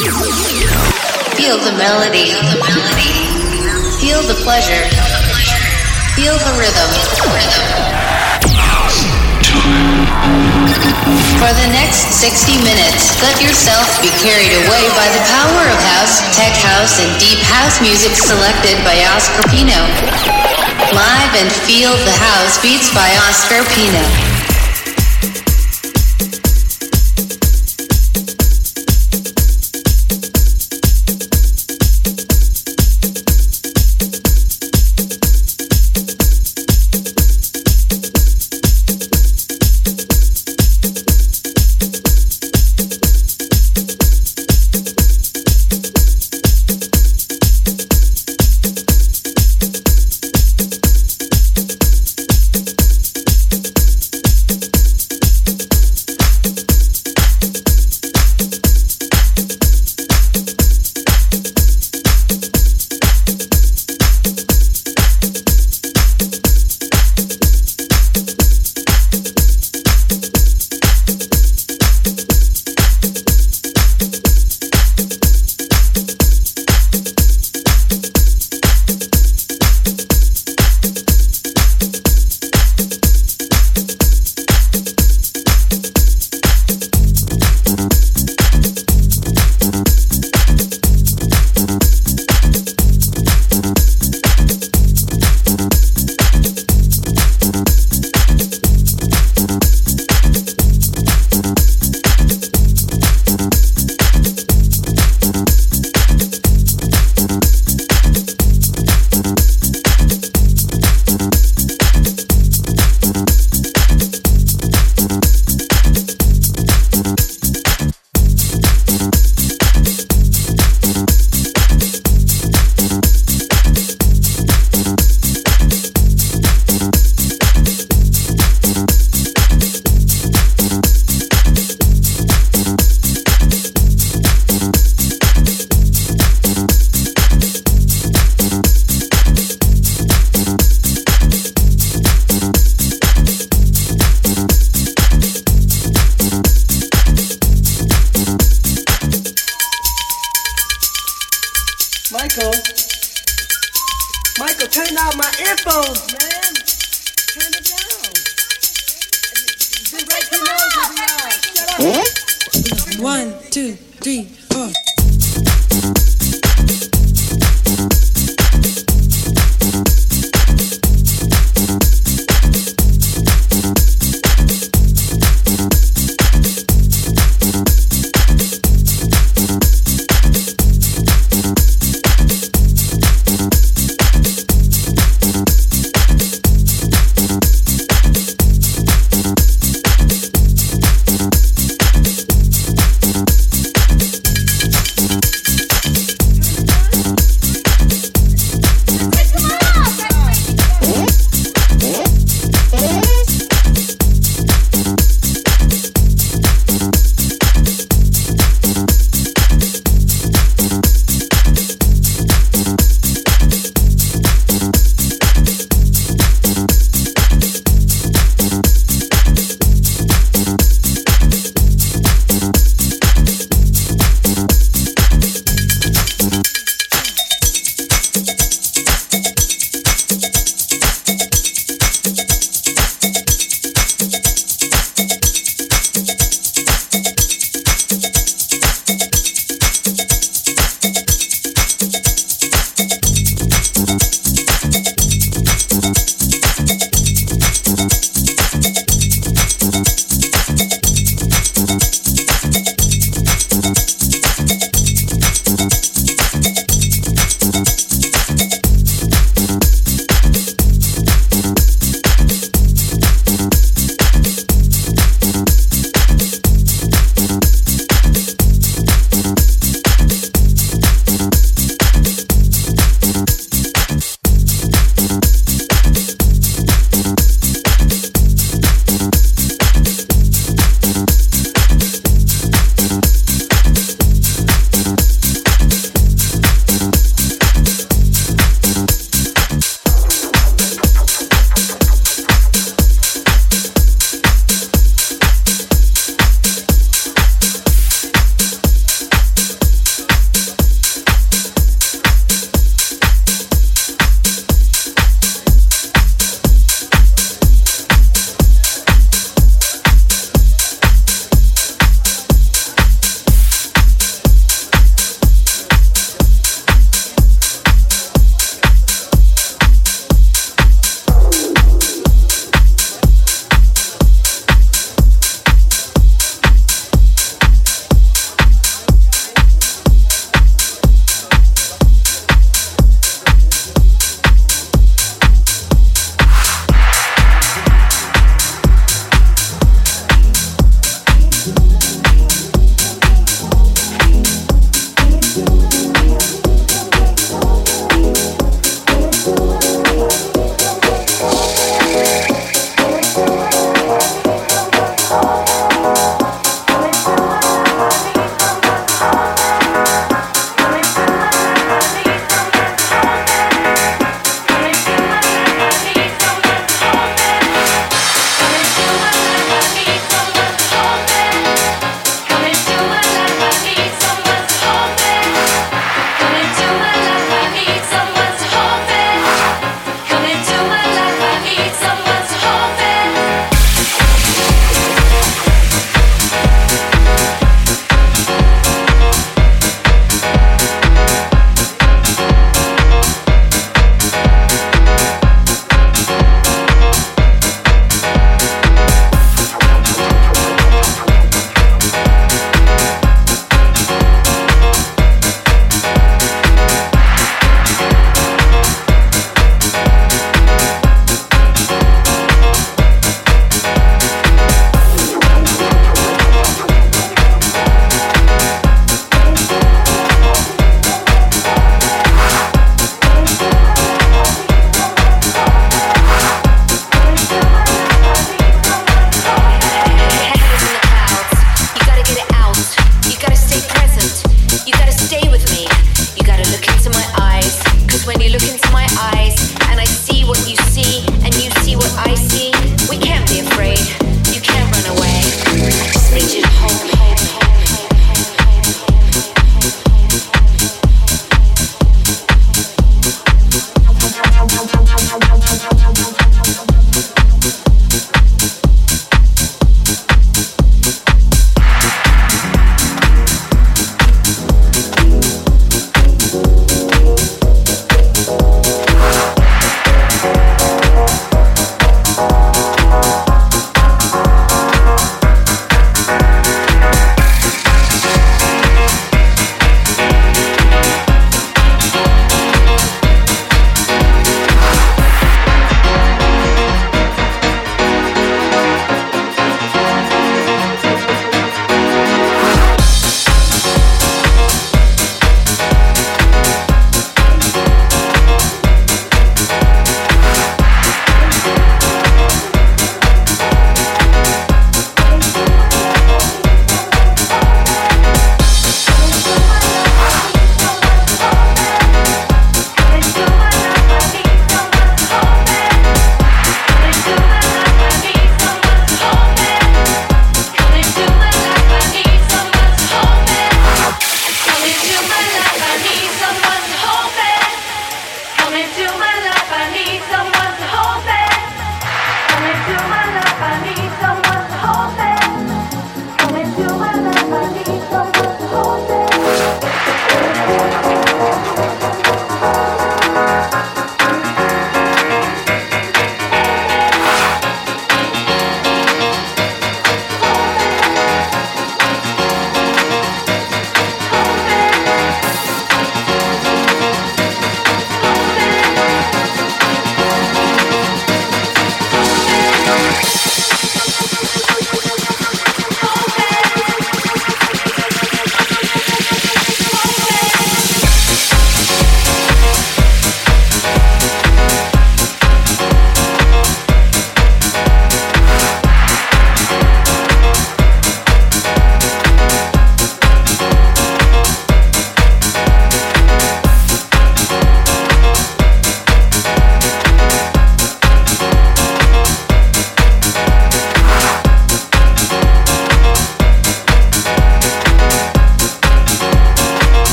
Feel the melody. Feel the pleasure. Feel the rhythm. For the next 60 minutes, let yourself be carried away by the power of house, tech house, and deep house music selected by Oscar Pino. Live and feel the house beats by Oscar Pino.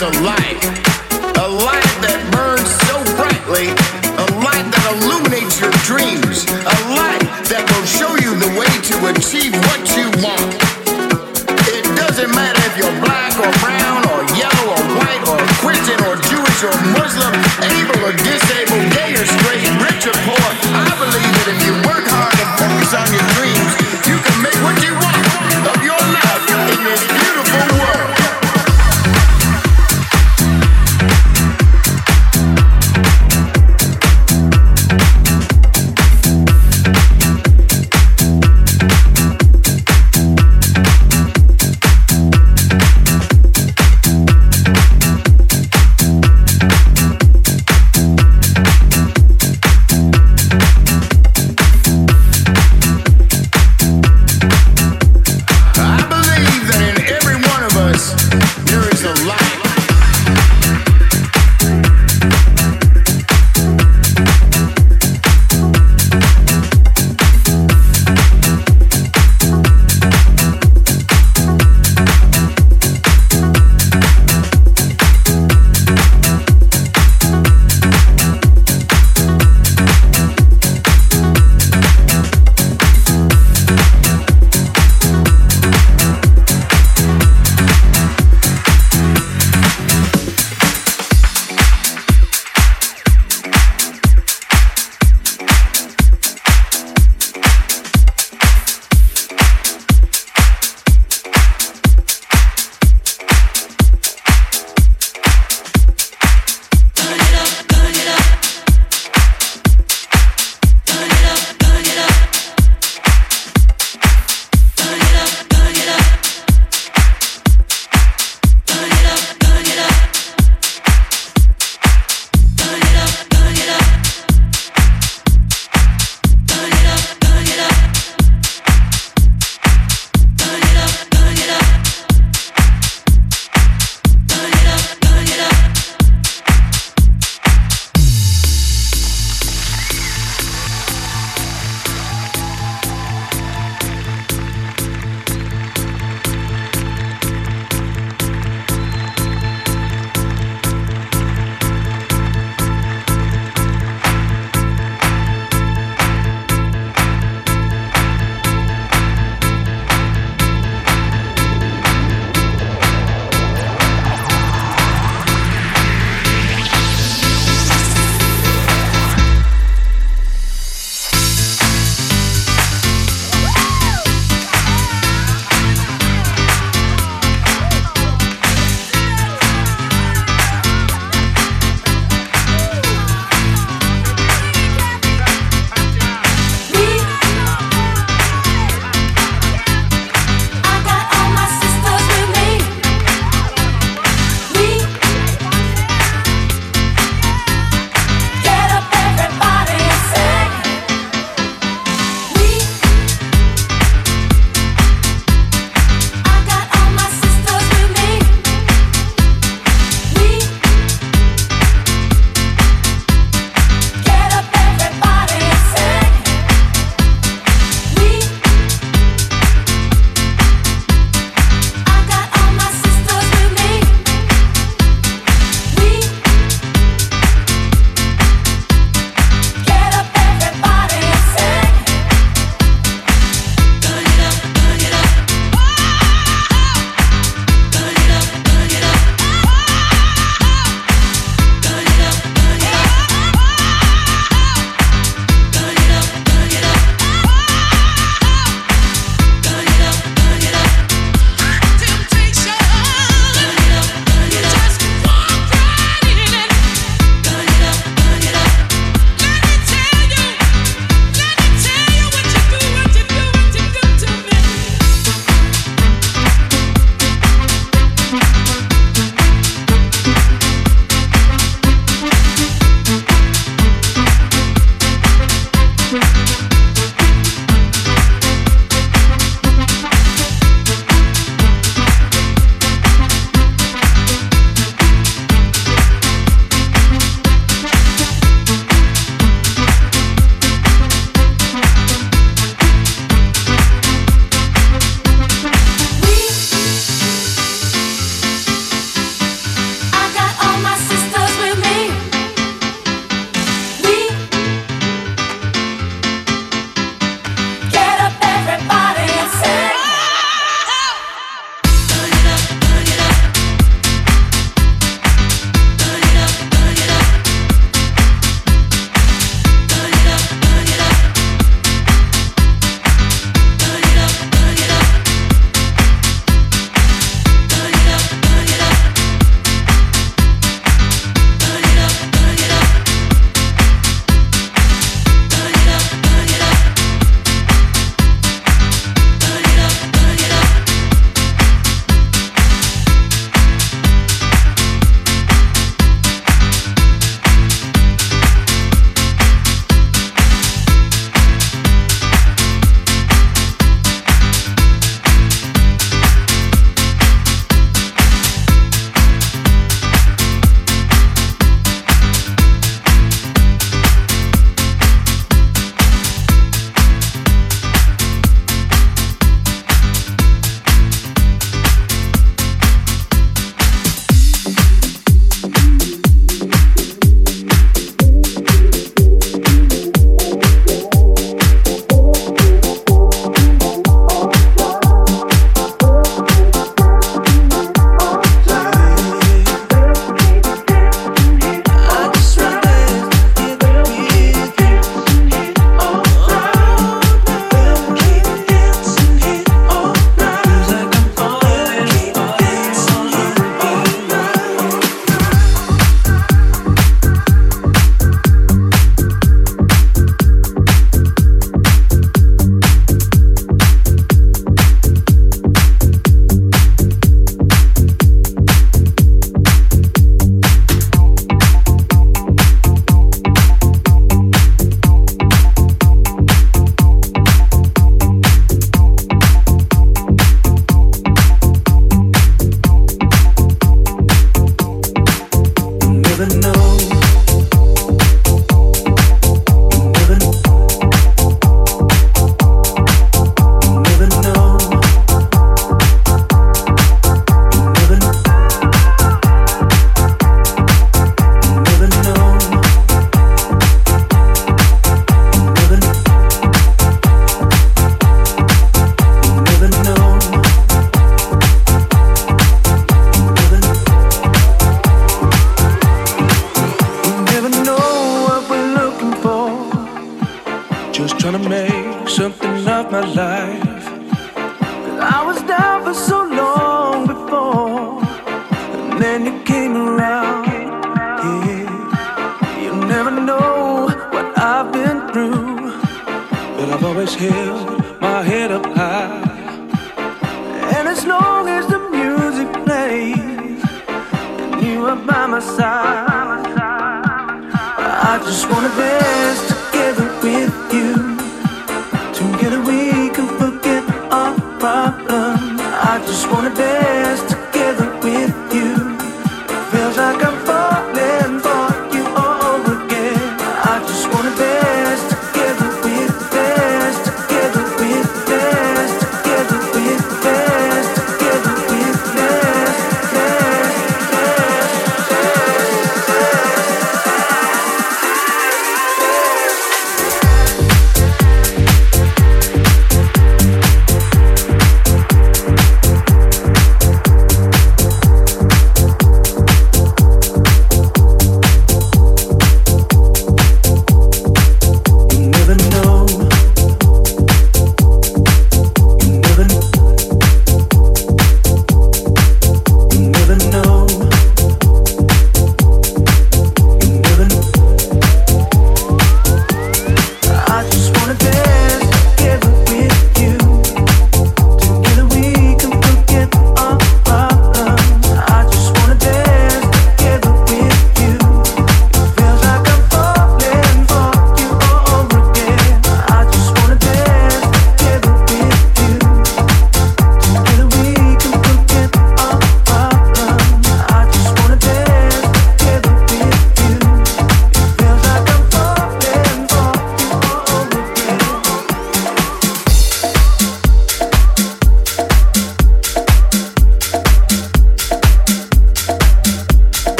Is a light. A light that burns so brightly. A light that illuminates your dreams. A light that will show you the way to achieve what you want. It doesn't matter if you're black or brown or yellow or white or Christian or Jewish or Muslim,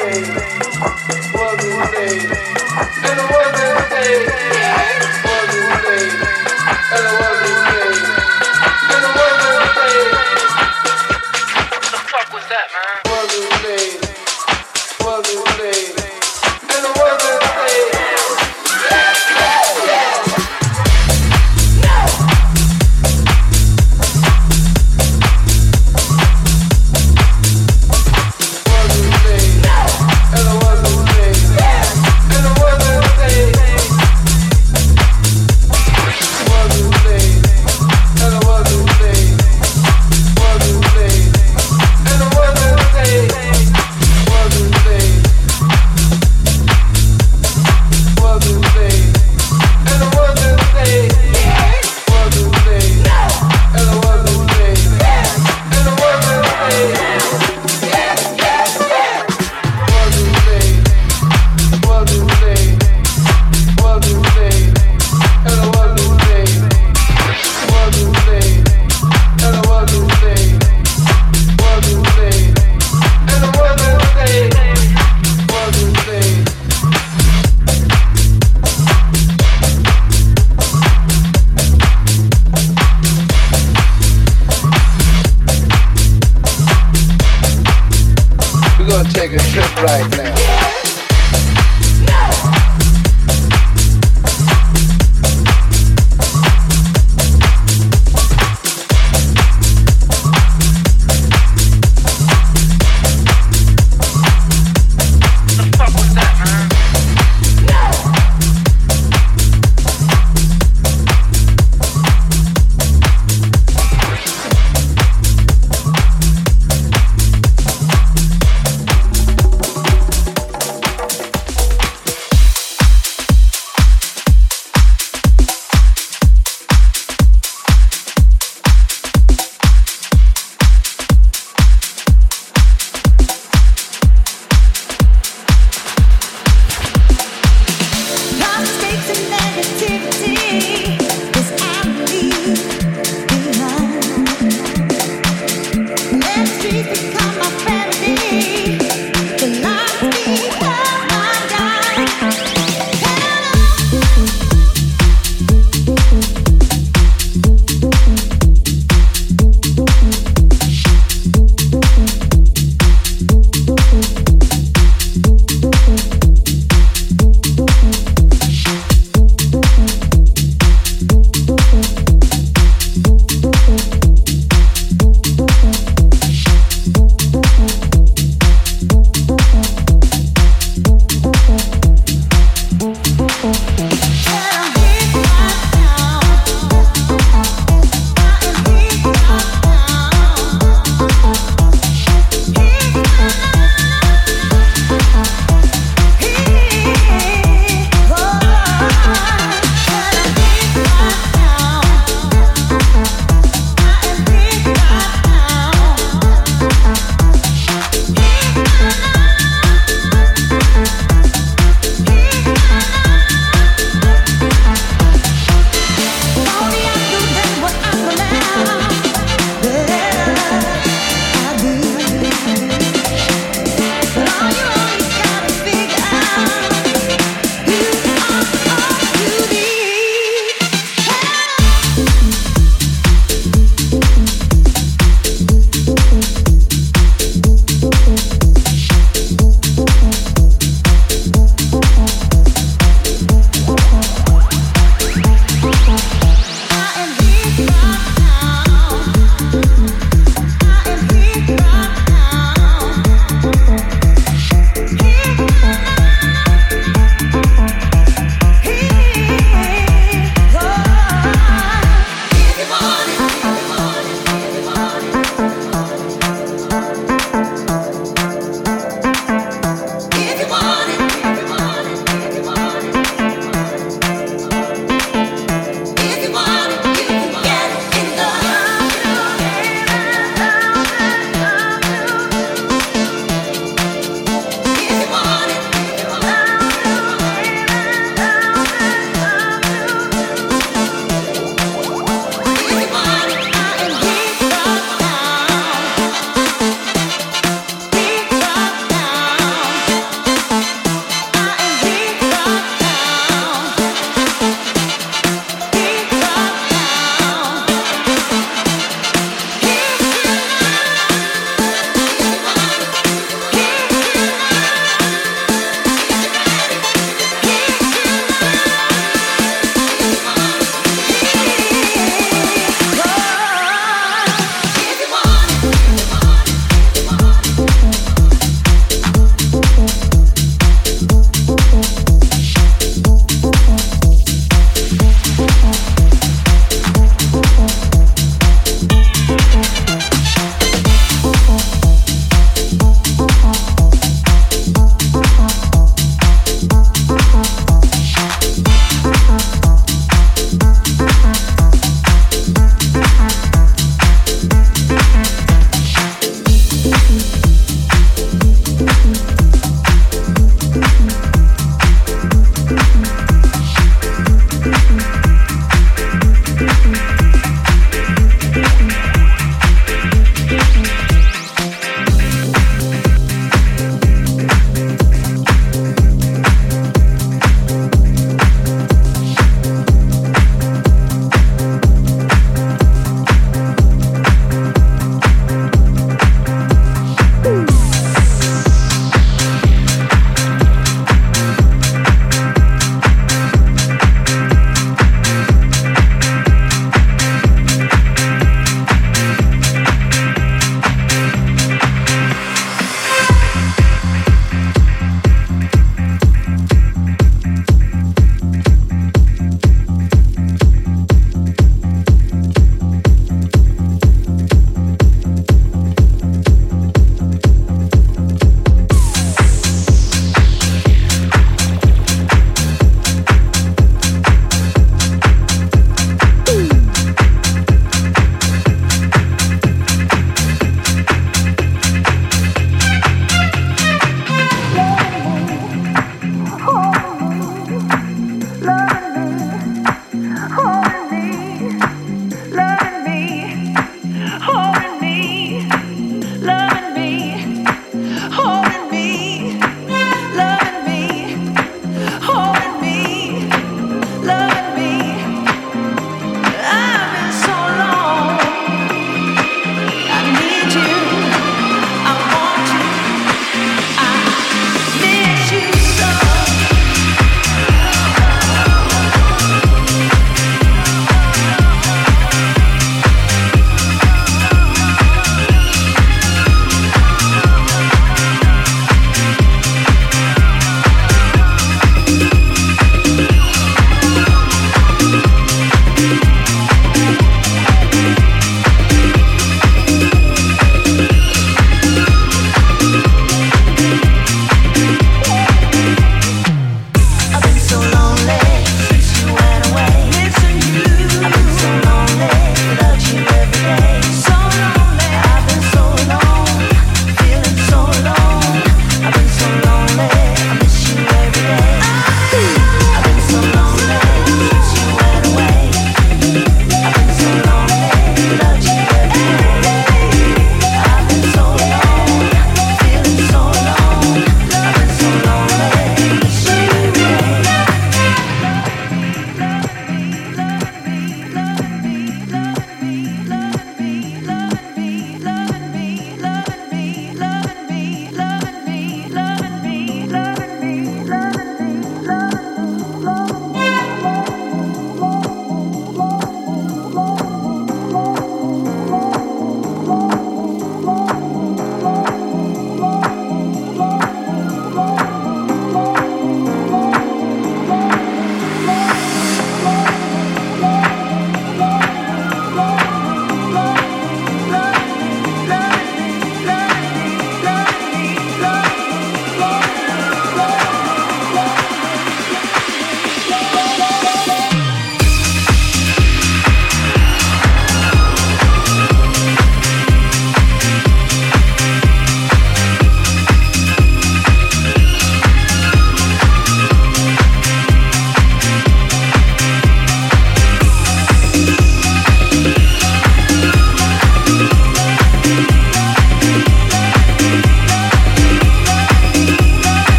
And it wasn't a day. And it wasn't a day. And it wasn't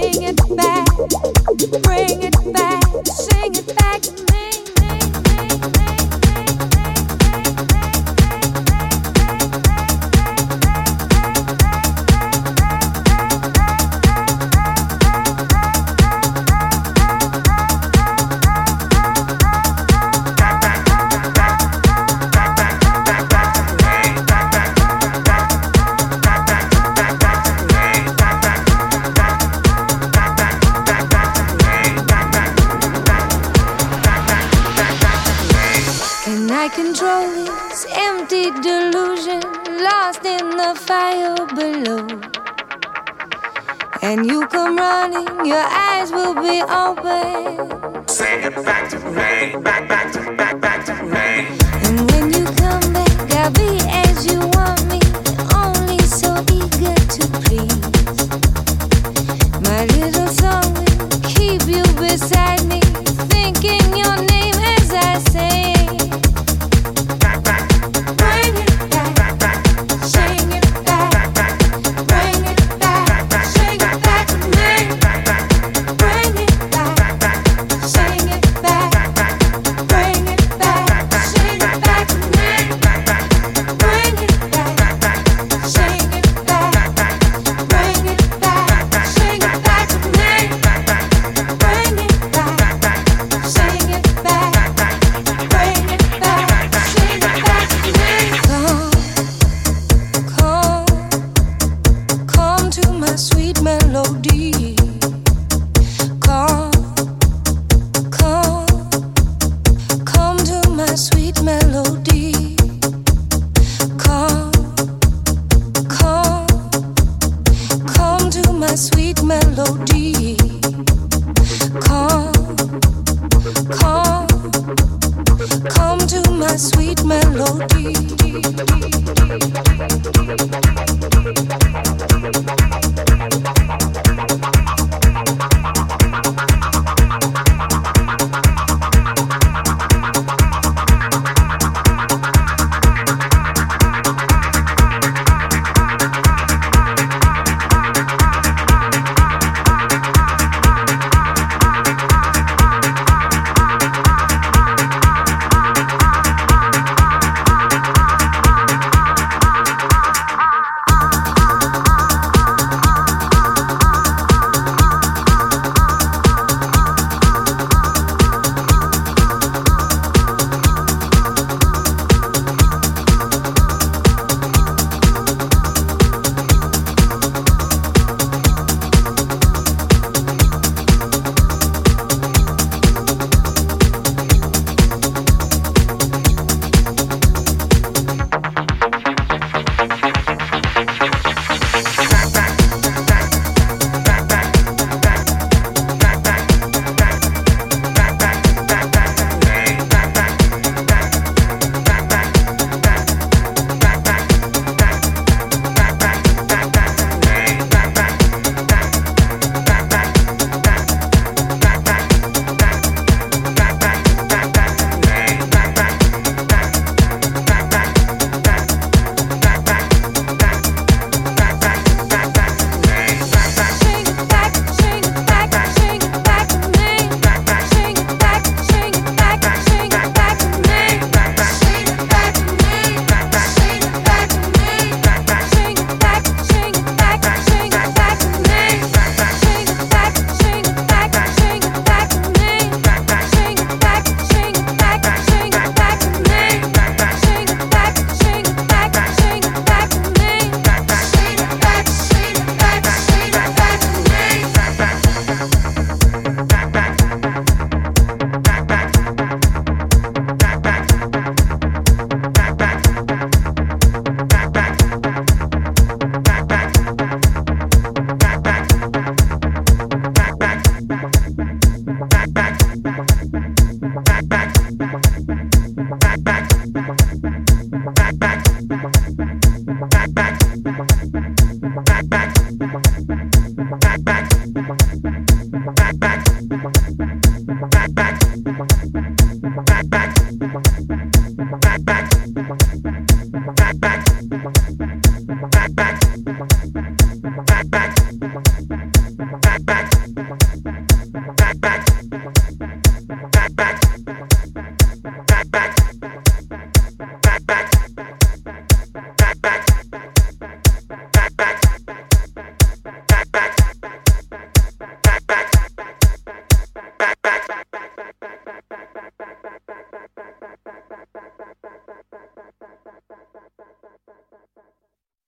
bring it back. Dámelo.